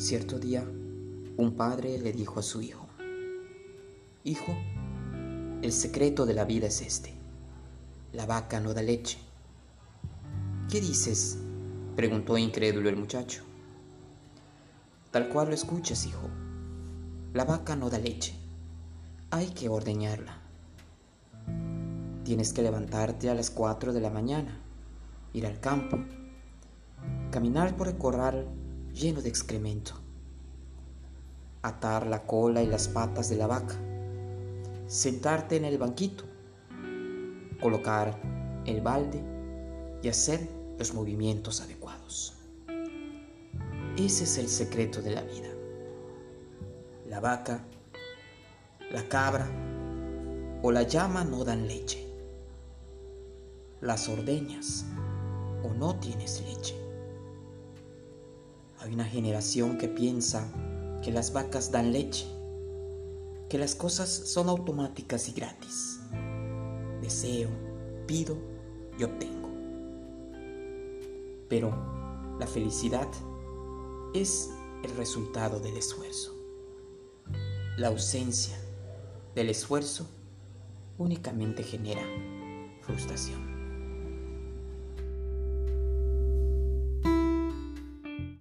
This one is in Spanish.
Cierto día, un padre le dijo a su hijo, Hijo, el secreto de la vida es este. La vaca no da leche. ¿Qué dices? preguntó incrédulo el muchacho. Tal cual lo escuchas, hijo. La vaca no da leche. Hay que ordeñarla. Tienes que levantarte a las 4 de la mañana, ir al campo, caminar por el corral lleno de excremento, atar la cola y las patas de la vaca, sentarte en el banquito, colocar el balde y hacer los movimientos adecuados. Ese es el secreto de la vida. La vaca, la cabra o la llama no dan leche. Las ordeñas o no tienes leche. Hay una generación que piensa que las vacas dan leche, que las cosas son automáticas y gratis. Deseo, pido y obtengo. Pero la felicidad es el resultado del esfuerzo. La ausencia del esfuerzo únicamente genera frustración.